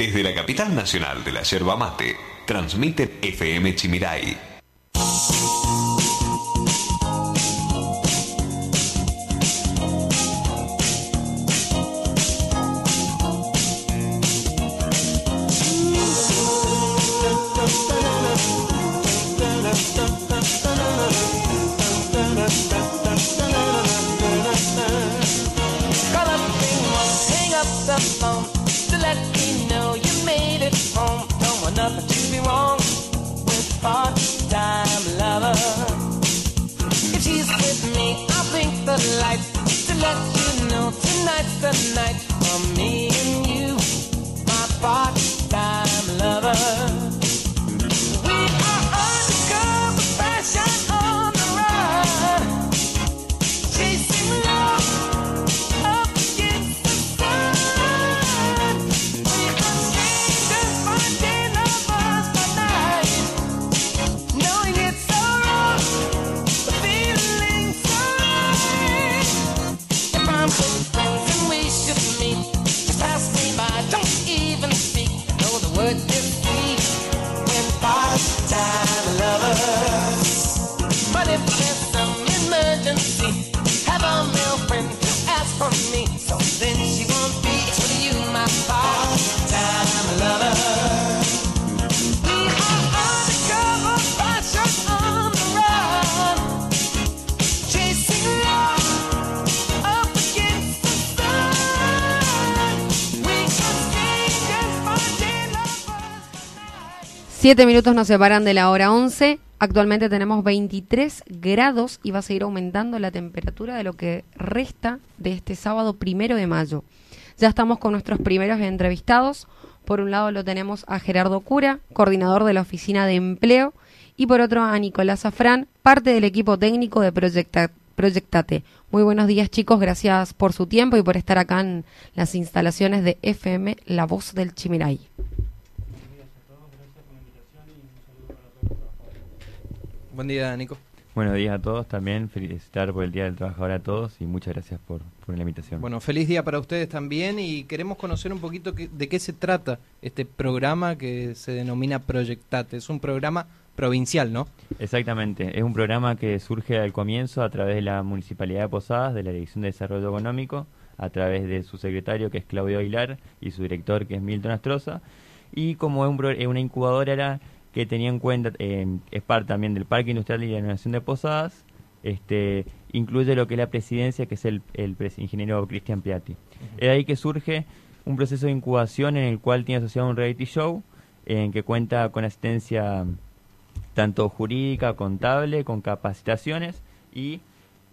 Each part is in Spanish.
Desde la capital nacional de la yerba mate, transmite FM Chimirai Siete minutos nos separan de la hora 11. Actualmente tenemos 23 grados y va a seguir aumentando la temperatura de lo que resta de este sábado primero de mayo. Ya estamos con nuestros primeros entrevistados. Por un lado lo tenemos a Gerardo Cura, coordinador de la Oficina de Empleo, y por otro a Nicolás Afrán, parte del equipo técnico de Proyectate. Muy buenos días chicos, gracias por su tiempo y por estar acá en las instalaciones de FM La Voz del Chimiray. Buen día, Nico. Buenos días a todos también, felicitar por el Día del Trabajador a todos y muchas gracias por, por la invitación. Bueno, feliz día para ustedes también y queremos conocer un poquito de qué se trata este programa que se denomina Proyectate. Es un programa provincial, ¿no? Exactamente, es un programa que surge al comienzo a través de la Municipalidad de Posadas, de la Dirección de Desarrollo Económico, a través de su secretario que es Claudio Aguilar y su director que es Milton Astroza. Y como es, un, es una incubadora que tenía en cuenta, eh, es parte también del Parque Industrial y de la Innovación de Posadas, este, incluye lo que es la presidencia, que es el, el ingeniero Cristian Piatti. Es ahí que surge un proceso de incubación en el cual tiene asociado un reality show, en que cuenta con asistencia tanto jurídica, contable, con capacitaciones y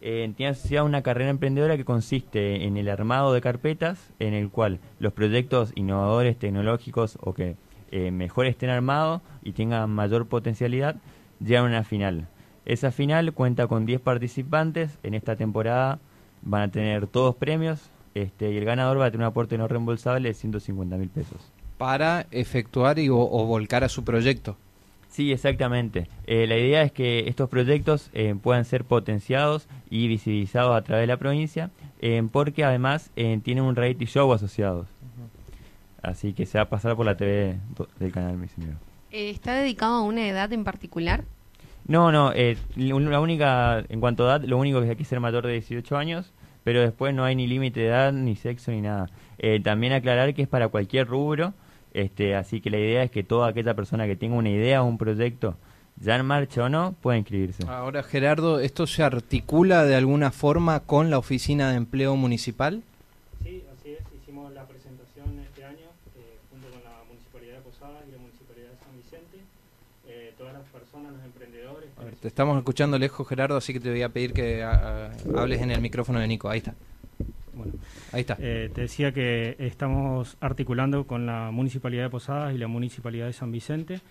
eh, tiene asociado una carrera emprendedora que consiste en el armado de carpetas, en el cual los proyectos innovadores, tecnológicos o que eh, mejor estén armados y tengan mayor potencialidad, llegan a una final. Esa final cuenta con 10 participantes. En esta temporada van a tener todos premios este, y el ganador va a tener un aporte no reembolsable de 150 mil pesos. Para efectuar y, o, volcar a su proyecto. Sí, exactamente. Eh, la idea es que estos proyectos eh, puedan ser potenciados y visibilizados a través de la provincia, porque además tienen un reality show asociado. Así que se va a pasar por la TV del canal Misionero. Eh, ¿Está dedicado a una edad en particular? No, no, eh, la única, en cuanto a edad, lo único que hay que ser mayor de 18 años, pero después no hay ni límite de edad, ni sexo, ni nada. Eh, también aclarar que es para cualquier rubro, este, así que la idea es que toda aquella persona que tenga una idea o un proyecto, ya en marcha o no, pueda inscribirse. Ahora, Gerardo, ¿esto se articula de alguna forma con la Oficina de Empleo Municipal? Te estamos escuchando lejos, Gerardo, así que te voy a pedir que hables en el micrófono de Nico. Ahí está. Bueno, ahí está. Eh, te decía que estamos articulando con la Municipalidad de Posadas y la Municipalidad de San Vicente.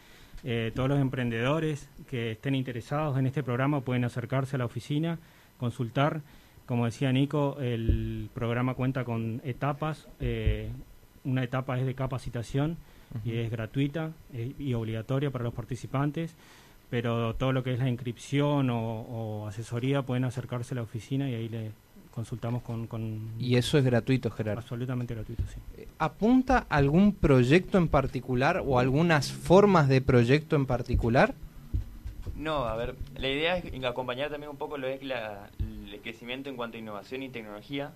Eh, todos los emprendedores que estén interesados en este programa pueden acercarse a la oficina, consultar. Como decía Nico, el programa cuenta con etapas. Eh, una etapa es de capacitación y es gratuita y obligatoria para los participantes pero todo lo que es la inscripción o, asesoría pueden acercarse a la oficina y ahí le consultamos con, con... Y eso es gratuito, Gerardo. Absolutamente gratuito, sí. Eh, ¿Apunta algún proyecto en particular o algunas formas de proyecto en particular? No, a ver, la idea es acompañar también un poco lo es la, el crecimiento en cuanto a innovación y tecnología,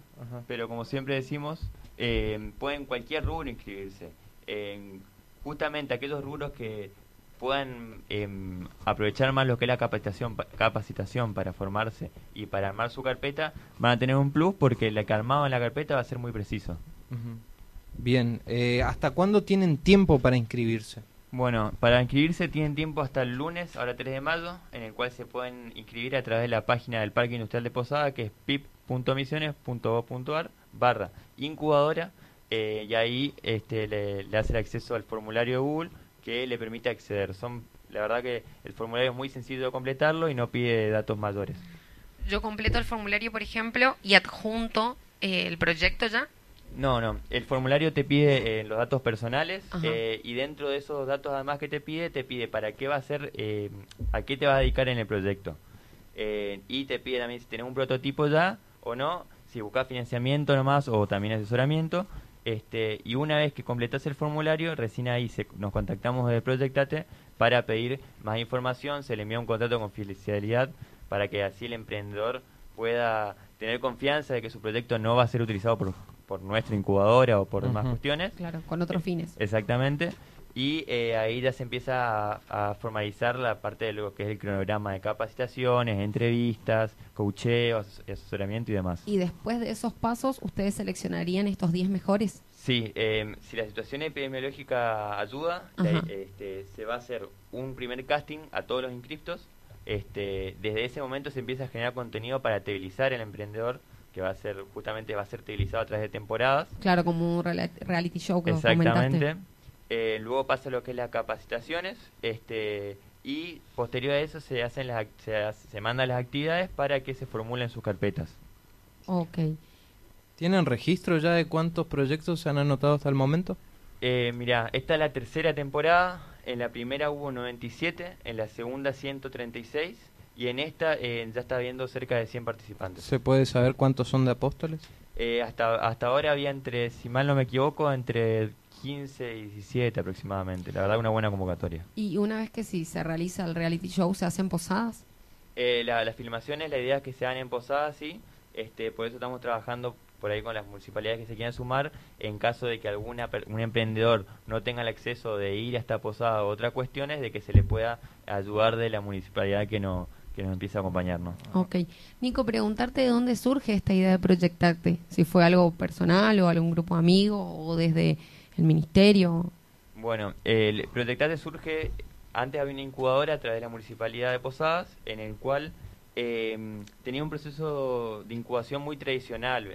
pero como siempre decimos, eh, pueden cualquier rubro inscribirse. En justamente aquellos rubros que puedan em, aprovechar más lo que es la capacitación, capacitación para formarse y para armar su carpeta, van a tener un plus porque el que armado en la carpeta va a ser muy preciso. Bien, eh, ¿hasta cuándo tienen tiempo para inscribirse? Bueno, para inscribirse tienen tiempo hasta el lunes, ahora 3 de mayo, en el cual se pueden inscribir a través de la página del Parque Industrial de Posada, que es pip.misiones.gov.ar barra incubadora, eh, y ahí este, le, le hace el acceso al formulario de Google que le permite acceder. Son, la verdad que el formulario es muy sencillo de completarlo y no pide datos mayores. Yo completo el formulario, por ejemplo, y adjunto eh, el proyecto ya. No, no. El formulario te pide eh, los datos personales eh, y dentro de esos datos además que te pide, te pide para qué va a ser, a qué te va a dedicar en el proyecto. y te pide también si tienes un prototipo ya o no, si buscas financiamiento nomás o también asesoramiento este, y una vez que completas el formulario, recién ahí nos contactamos de Proyectate para pedir más información, se le envía un contrato con confidencialidad para que así el emprendedor pueda tener confianza de que su proyecto no va a ser utilizado por, por nuestra incubadora o por demás cuestiones. Claro, con otros fines. Exactamente y eh, ahí ya se empieza a, formalizar la parte de lo que es el cronograma de capacitaciones, entrevistas, coacheo, asesoramiento y demás. ¿Y después de esos pasos ustedes seleccionarían estos 10 mejores? Sí, em, si la situación epidemiológica ayuda, este, se va a hacer un primer casting a todos los inscriptos. Este, desde ese momento se empieza a generar contenido para teorizar el emprendedor que va a ser justamente va a ser teorizado a través de temporadas. Claro, como un reality show que Exactamente. Eh, luego pasa lo que es las capacitaciones este, y posterior a eso se, hacen las, se, se mandan las actividades para que se formulen sus carpetas. Ok. ¿Tienen registro ya de cuántos proyectos se han anotado hasta el momento? Eh, mira, esta es la tercera temporada. En la primera hubo 97, en la segunda 136 y en esta eh, ya está habiendo cerca de 100 participantes. ¿Se puede saber cuántos son de apóstoles? Eh, hasta, hasta ahora había entre, si mal no me equivoco, entre 15 y 17 aproximadamente. La verdad, una buena convocatoria. ¿Y una vez que sí se realiza el reality show, se hacen posadas? Eh, las filmaciones, la idea es que se hagan en posadas, sí. Este, por eso estamos trabajando por ahí con las municipalidades que se quieran sumar. En caso de que alguna un emprendedor no tenga el acceso de ir a esta posada o otras cuestiones, de que se le pueda ayudar de la municipalidad que no que nos empiece a acompañarnos. Ok. Nico, preguntarte de dónde surge esta idea de proyectarte. Si fue algo personal o algún grupo amigo o desde el ministerio? Bueno, el Protectate surge, antes había una incubadora a través de la Municipalidad de Posadas, en el cual em, tenía un proceso de incubación muy tradicional.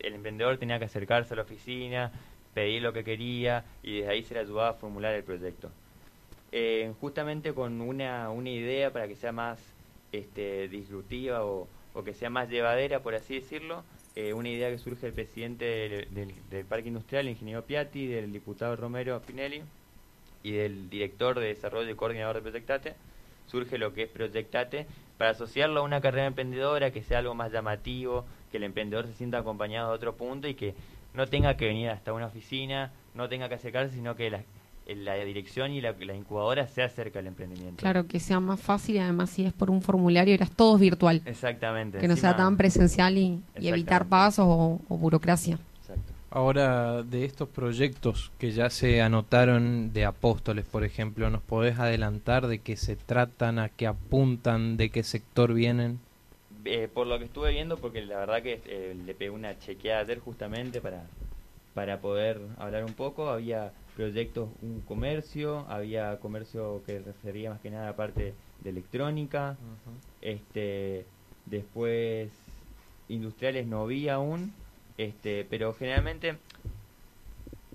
el emprendedor tenía que acercarse a la oficina, pedir lo que quería y desde ahí se le ayudaba a formular el proyecto. Eh, justamente con una, una idea para que sea más este, disruptiva o, que sea más llevadera, por así decirlo, eh, una idea que surge del presidente del, Parque Industrial, el ingeniero Piatti, del diputado Romero Pinelli y del director de desarrollo y coordinador de Proyectate, surge lo que es Proyectate para asociarlo a una carrera emprendedora que sea algo más llamativo, que el emprendedor se sienta acompañado de otro punto y que no tenga que venir hasta una oficina, no tenga que acercarse, sino que la, la dirección y la, incubadora se acerca al emprendimiento. Claro, que sea más fácil y además si es por un formulario eras todo virtual. Exactamente. Que no sea tan presencial y, evitar pasos o, burocracia. Exacto. Ahora, de estos proyectos que ya se anotaron de Apóstoles, por ejemplo, ¿nos podés adelantar de qué se tratan, a qué apuntan, de qué sector vienen? Eh, por lo que estuve viendo, porque la verdad que eh, le pegué una chequeada ayer justamente para, para poder hablar un poco, había proyectos un comercio, había comercio que refería más que nada a la parte de electrónica, este después industriales no había aún, este, pero generalmente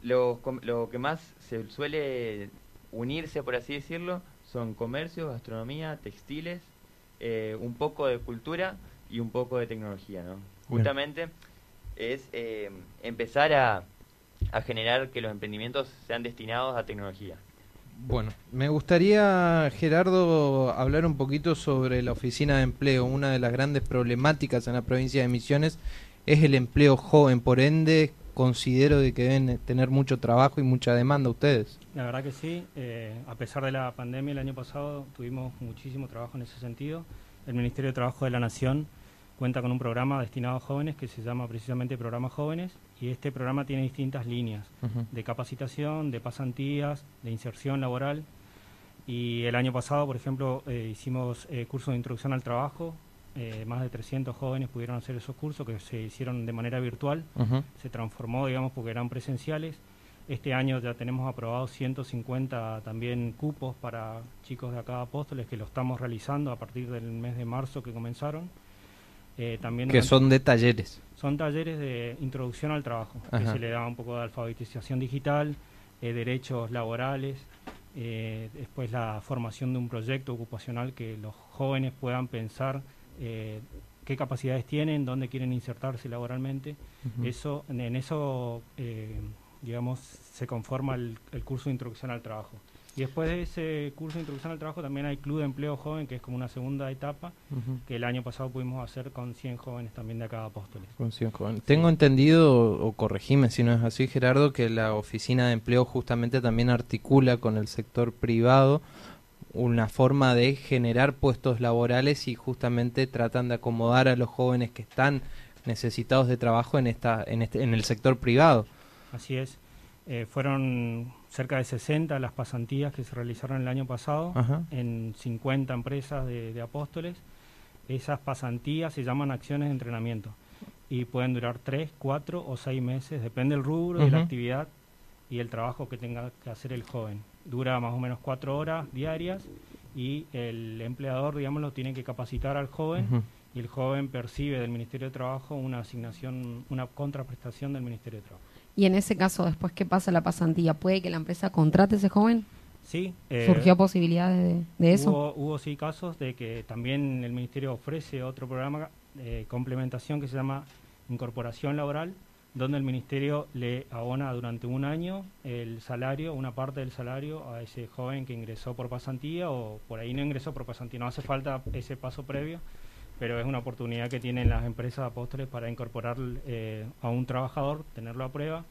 lo, lo que más se suele unirse, por así decirlo, son comercio, gastronomía, textiles, eh, un poco de cultura y un poco de tecnología, ¿no? Justamente es eh, empezar a a generar que los emprendimientos sean destinados a tecnología. Bueno, me gustaría, Gerardo, hablar un poquito sobre la oficina de empleo. Una de las grandes problemáticas en la provincia de Misiones es el empleo joven, por ende considero de que deben tener mucho trabajo y mucha demanda ustedes. La verdad que sí, eh, a pesar de la pandemia el año pasado tuvimos muchísimo trabajo en ese sentido. El Ministerio de Trabajo de la Nación cuenta con un programa destinado a jóvenes que se llama precisamente Programa Jóvenes y este programa tiene distintas líneas de capacitación, de pasantías, de inserción laboral. Y el año pasado, por ejemplo, eh, hicimos eh, cursos de introducción al trabajo, eh, más de 300 jóvenes pudieron hacer esos cursos que se hicieron de manera virtual, se transformó, digamos, porque eran presenciales. Este año ya tenemos aprobados 150 también cupos para chicos de acá Apóstoles que lo estamos realizando a partir del mes de marzo que comenzaron. Eh, también que son de talleres. Son talleres de introducción al trabajo, que se le da un poco de alfabetización digital, eh, derechos laborales, eh, después la formación de un proyecto ocupacional que los jóvenes puedan pensar qué capacidades tienen, dónde quieren insertarse laboralmente. Eso, en eso, digamos, se conforma el curso de introducción al trabajo. Y después de ese curso de introducción al trabajo también hay Club de Empleo Joven, que es como una segunda etapa, que el año pasado pudimos hacer con 100 jóvenes también de acá de Apóstoles. Con 100 jóvenes. Tengo entendido, o corregime si no es así Gerardo, que la oficina de empleo justamente también articula con el sector privado una forma de generar puestos laborales y justamente tratan de acomodar a los jóvenes que están necesitados de trabajo en, esta, en, este, en el sector privado. Así es. Eh, fueron cerca de 60 las pasantías que se realizaron el año pasado en 50 empresas de, Apóstoles. Esas pasantías se llaman acciones de entrenamiento y pueden durar 3, 4 o 6 meses, depende del rubro, de la actividad y el trabajo que tenga que hacer el joven. Dura más o menos 4 horas diarias y el empleador, digamos, lo tiene que capacitar al joven y el joven percibe del Ministerio de Trabajo una asignación, una contraprestación del Ministerio de Trabajo. Y en ese caso, después que pasa la pasantía, ¿puede que la empresa contrate a ese joven? Sí. Eh, ¿Surgió posibilidades de, eso? Hubo, sí casos de que también el Ministerio ofrece otro programa de complementación que se llama Incorporación Laboral, donde el Ministerio le abona durante un año el salario, una parte del salario a ese joven que ingresó por pasantía o por ahí no ingresó por pasantía. No hace falta ese paso previo, pero es una oportunidad que tienen las empresas apóstoles para incorporar eh, a un trabajador, tenerlo a prueba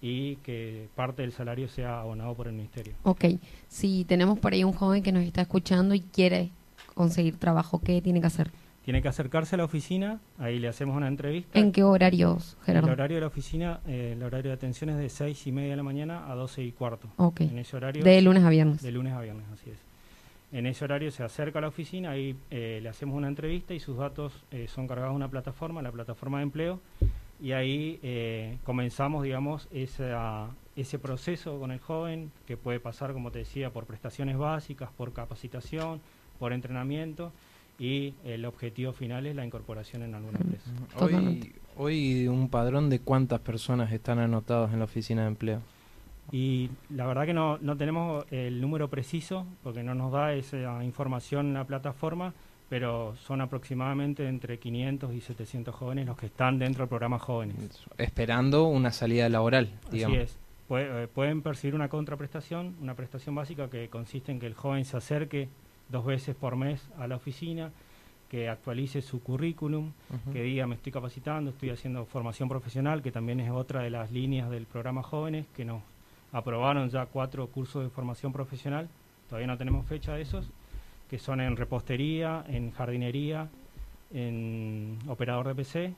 y que parte del salario sea abonado por el ministerio. Ok, si tenemos por ahí un joven que nos está escuchando y quiere conseguir trabajo, ¿qué tiene que hacer? Tiene que acercarse a la oficina, ahí le hacemos una entrevista. ¿En qué horarios, Gerardo? El horario de la oficina, eh, el horario de atención es de seis y media de la mañana a 12 y cuarto. Ok. En ese horario. De lunes a viernes. De lunes a viernes, así es. En ese horario se acerca a la oficina, ahí eh, le hacemos una entrevista y sus datos eh, son cargados en una plataforma, la plataforma de empleo, y ahí eh, comenzamos, digamos, ese proceso con el joven que puede pasar, como te decía, por prestaciones básicas, por capacitación, por entrenamiento y el objetivo final es la incorporación en alguna empresa. Hoy, hoy un padrón de cuántas personas están anotadas en la oficina de empleo. Y la verdad que no, no tenemos el número preciso porque no nos da esa información en la plataforma, pero son aproximadamente entre 500 y 700 jóvenes los que están dentro del programa Jóvenes. Esperando una salida laboral, digamos. Así es. Eh, pueden percibir una contraprestación, una prestación básica que consiste en que el joven se acerque dos veces por mes a la oficina, que actualice su currículum, que diga me estoy capacitando, estoy haciendo formación profesional, que también es otra de las líneas del programa Jóvenes, que nos aprobaron ya cuatro cursos de formación profesional, todavía no tenemos fecha de esos, que son en repostería, en jardinería, en operador de PC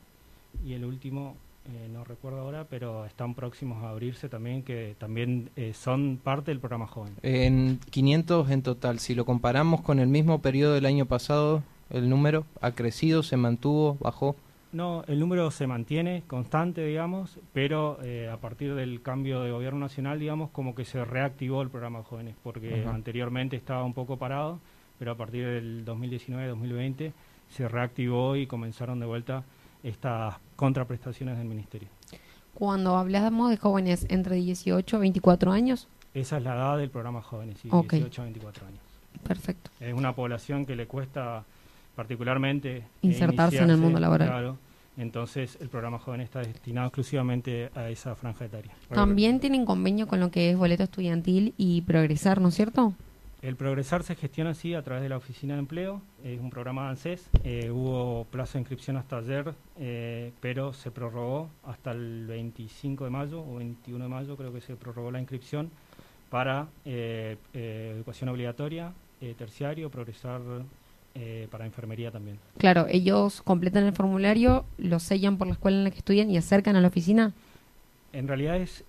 y el último eh, no recuerdo ahora, pero están próximos a abrirse también, que también eh, son parte del programa joven. En 500 en total, si lo comparamos con el mismo periodo del año pasado, el número ha crecido, se mantuvo, bajó. No, el número se mantiene constante, digamos, pero eh, a partir del cambio de gobierno nacional, digamos, como que se reactivó el programa de jóvenes, porque anteriormente estaba un poco parado, pero a partir del 2019-2020 se reactivó y comenzaron de vuelta estas contraprestaciones del ministerio. Cuando hablamos de jóvenes entre 18 y 24 años. Esa es la edad del programa Jóvenes, sí, 18 a 24 años. Perfecto. Es una población que le cuesta particularmente insertarse en el mundo laboral. Entonces, el programa joven está destinado exclusivamente a esa franja etaria. También tienen convenio con lo que es boleto estudiantil y progresar, ¿no es cierto? El progresar se gestiona así a través de la oficina de empleo, es un programa ANSES, eh, hubo plazo de inscripción hasta ayer, eh, pero se prorrogó hasta el 25 de mayo o 21 de mayo, creo que se prorrogó la inscripción para eh, educación obligatoria, terciario, progresar para enfermería también. Claro, ellos completan el formulario, lo sellan por la escuela en la que estudian y acercan a la oficina. En realidad es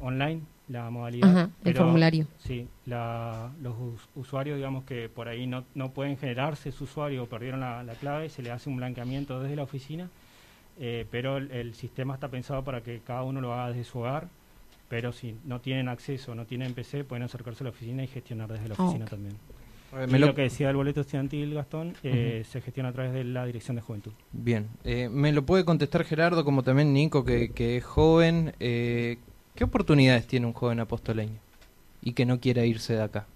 online, la modalidad. el formulario. Sí, los usuarios, digamos que por ahí no, no pueden generarse su usuario o perdieron la, clave, se le hace un blanqueamiento desde la oficina, eh, pero el, sistema está pensado para que cada uno lo haga desde su hogar, pero si no tienen acceso, no tienen PC, pueden acercarse a la oficina y gestionar desde la oficina también. Lo... que decía el boleto estudiantil, Gastón, eh, se gestiona a través de la Dirección de Juventud. Bien, eh, me lo puede contestar Gerardo, como también Nico, que, que es joven. ¿Qué oportunidades tiene un joven apostoleño y que no quiera irse de acá?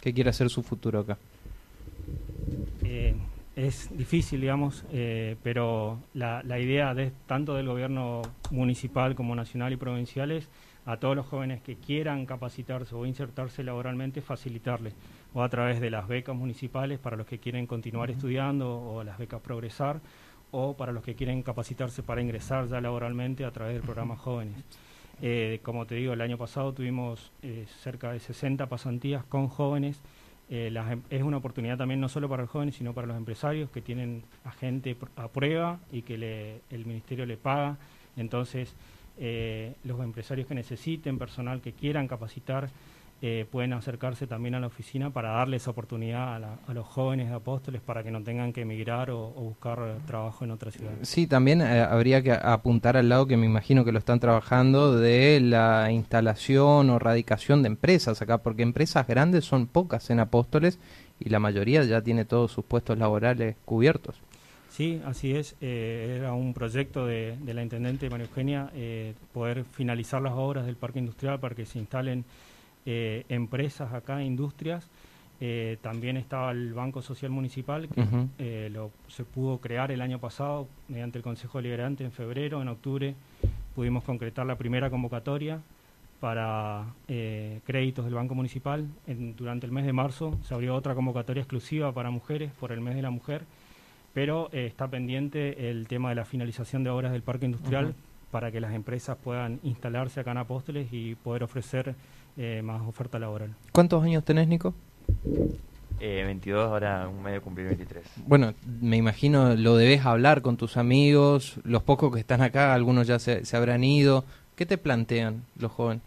¿Qué quiere hacer su futuro acá? Eh, es difícil, digamos, eh, pero la, idea de tanto del gobierno municipal como nacional y provincial es a todos los jóvenes que quieran capacitarse o insertarse laboralmente, facilitarles, o a través de las becas municipales para los que quieren continuar estudiando o las becas progresar, o para los que quieren capacitarse para ingresar ya laboralmente a través del programa Jóvenes. Eh, como te digo, el año pasado tuvimos eh, cerca de 60 pasantías con jóvenes. Eh, em, es una oportunidad también no solo para los jóvenes, sino para los empresarios que tienen a gente a prueba y que el ministerio le paga. Entonces, los empresarios que necesiten personal, que quieran capacitar, eh, pueden acercarse también a la oficina para darles oportunidad a, los jóvenes de apóstoles para que no tengan que emigrar o, buscar trabajo en otra ciudad. Sí, también eh, habría que apuntar al lado que me imagino que lo están trabajando de la instalación o radicación de empresas acá, porque empresas grandes son pocas en apóstoles y la mayoría ya tiene todos sus puestos laborales cubiertos. Sí, así es. Eh, era un proyecto de, de, la intendente María Eugenia poder finalizar las obras del parque industrial para que se instalen eh, empresas acá, industrias. Eh, también estaba el Banco Social Municipal, que eh, lo, se pudo crear el año pasado mediante el Consejo Deliberante en febrero, en octubre pudimos concretar la primera convocatoria para créditos del Banco Municipal. durante el mes de marzo se abrió otra convocatoria exclusiva para mujeres por el mes de la mujer, pero está pendiente el tema de la finalización de obras del parque industrial para que las empresas puedan instalarse acá en Apóstoles y poder ofrecer eh, más oferta laboral. ¿Cuántos años tenés, Nico? Eh, 22, ahora un mes de cumplir 23. Bueno, me imagino lo debes hablar con tus amigos, los pocos que están acá, algunos ya se, habrán ido. ¿Qué te plantean los jóvenes?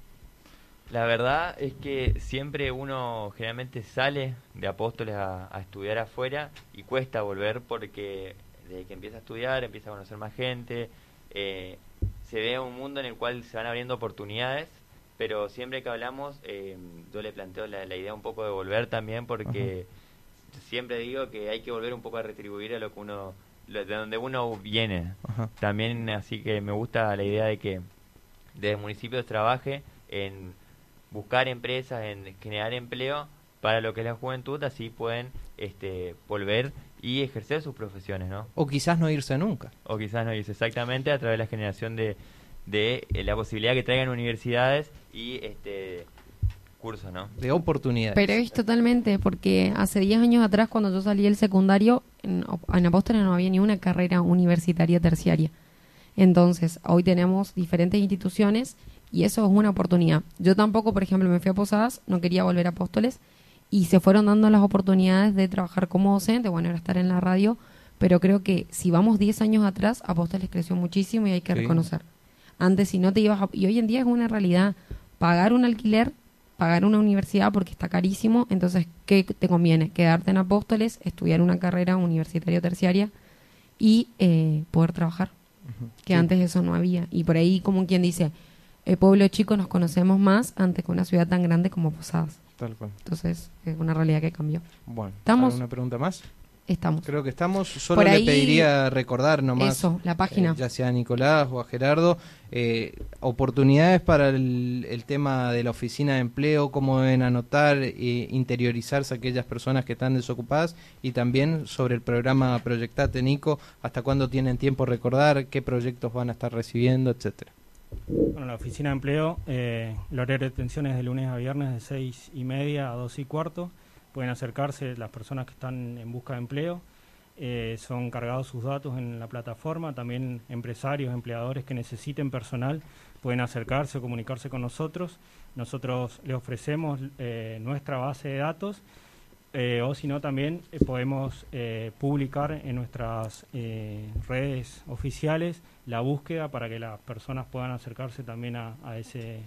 La verdad es que siempre uno generalmente sale de apóstoles a, estudiar afuera y cuesta volver porque desde que empieza a estudiar empieza a conocer más gente, eh, se ve un mundo en el cual se van abriendo oportunidades pero siempre que hablamos eh, yo le planteo la, idea un poco de volver también porque siempre digo que hay que volver un poco a retribuir a lo que uno de donde uno viene. También así que me gusta la idea de que desde municipios trabaje en buscar empresas en generar empleo para lo que es la juventud así pueden este volver y ejercer sus profesiones no o quizás no irse nunca o quizás no irse exactamente a través de la generación de de eh, la posibilidad que traigan universidades y este cursos, ¿no? De oportunidades. Pero es totalmente, porque hace 10 años atrás, cuando yo salí del secundario, en, en Apóstoles no había ni una carrera universitaria terciaria. Entonces, hoy tenemos diferentes instituciones y eso es una oportunidad. Yo tampoco, por ejemplo, me fui a Posadas, no quería volver a Apóstoles y se fueron dando las oportunidades de trabajar como docente, bueno, era estar en la radio, pero creo que si vamos 10 años atrás, Apóstoles creció muchísimo y hay que reconocer. Antes si no te ibas a... Y hoy en día es una realidad pagar un alquiler, pagar una universidad porque está carísimo, entonces, ¿qué te conviene? Quedarte en Apóstoles, estudiar una carrera universitaria terciaria y eh, poder trabajar, que antes eso no había. Y por ahí, como quien dice, el pueblo chico nos conocemos más antes que una ciudad tan grande como Posadas. Tal cual. Entonces, es una realidad que cambió. Bueno, ¿Estamos? ¿una pregunta más? estamos. Creo que estamos. Solo le pediría recordar nomás. Eso, la página. Eh, ya sea a Nicolás o a Gerardo, eh, oportunidades para el, tema de la oficina de empleo, cómo deben anotar e interiorizarse aquellas personas que están desocupadas y también sobre el programa Proyectate Nico, hasta cuándo tienen tiempo recordar, qué proyectos van a estar recibiendo, etcétera. Bueno, la oficina de empleo, eh, el de atención es de lunes a viernes de seis y media a dos y cuarto. Pueden acercarse las personas que están en busca de empleo. Eh, son cargados sus datos en la plataforma. También empresarios, empleadores que necesiten personal pueden acercarse o comunicarse con nosotros. Nosotros les ofrecemos eh, nuestra base de datos eh, o si no también podemos publicar en nuestras redes oficiales la búsqueda para que las personas puedan acercarse también a, ese,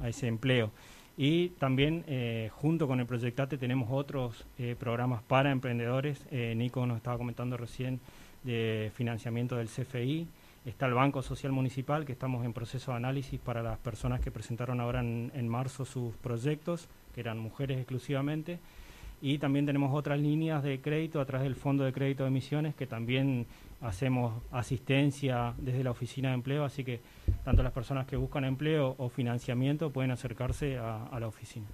a ese empleo. Y también eh, junto con el Proyectate tenemos otros eh, programas para emprendedores. Eh, Nico nos estaba comentando recién de financiamiento del CFI. Está el Banco Social Municipal, que estamos en proceso de análisis para las personas que presentaron ahora en marzo sus proyectos, que eran mujeres exclusivamente. Y también tenemos otras líneas de crédito a través del Fondo de Crédito de Emisiones, que también hacemos asistencia desde la oficina de empleo, así que tanto las personas que buscan empleo o financiamiento pueden acercarse a, la oficina.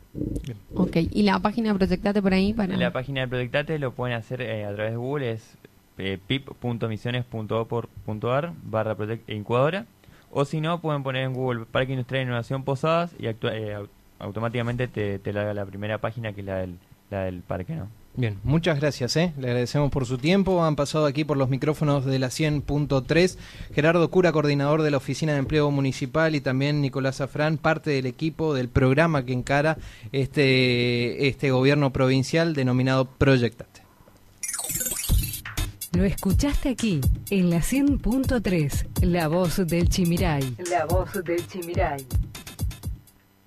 Ok, ¿y la página de Proyectate por ahí? para La página de Proyectate lo pueden hacer eh, a través de Google, es eh, pip.misiones.org.ar barra incubadora, o si no, pueden poner en Google Parque Industrial de Innovación Posadas y eh, automáticamente te, te la, la primera página que es la del, la del parque, ¿no? Bien, muchas gracias, ¿eh? le agradecemos por su tiempo. Han pasado aquí por los micrófonos de la 100.3 Gerardo Cura, coordinador de la Oficina de Empleo Municipal, y también Nicolás Afrán, parte del equipo del programa que encara este, este gobierno provincial denominado Proyectate. Lo escuchaste aquí, en la 100.3, La Voz del Chimiray. La Voz del Chimiray.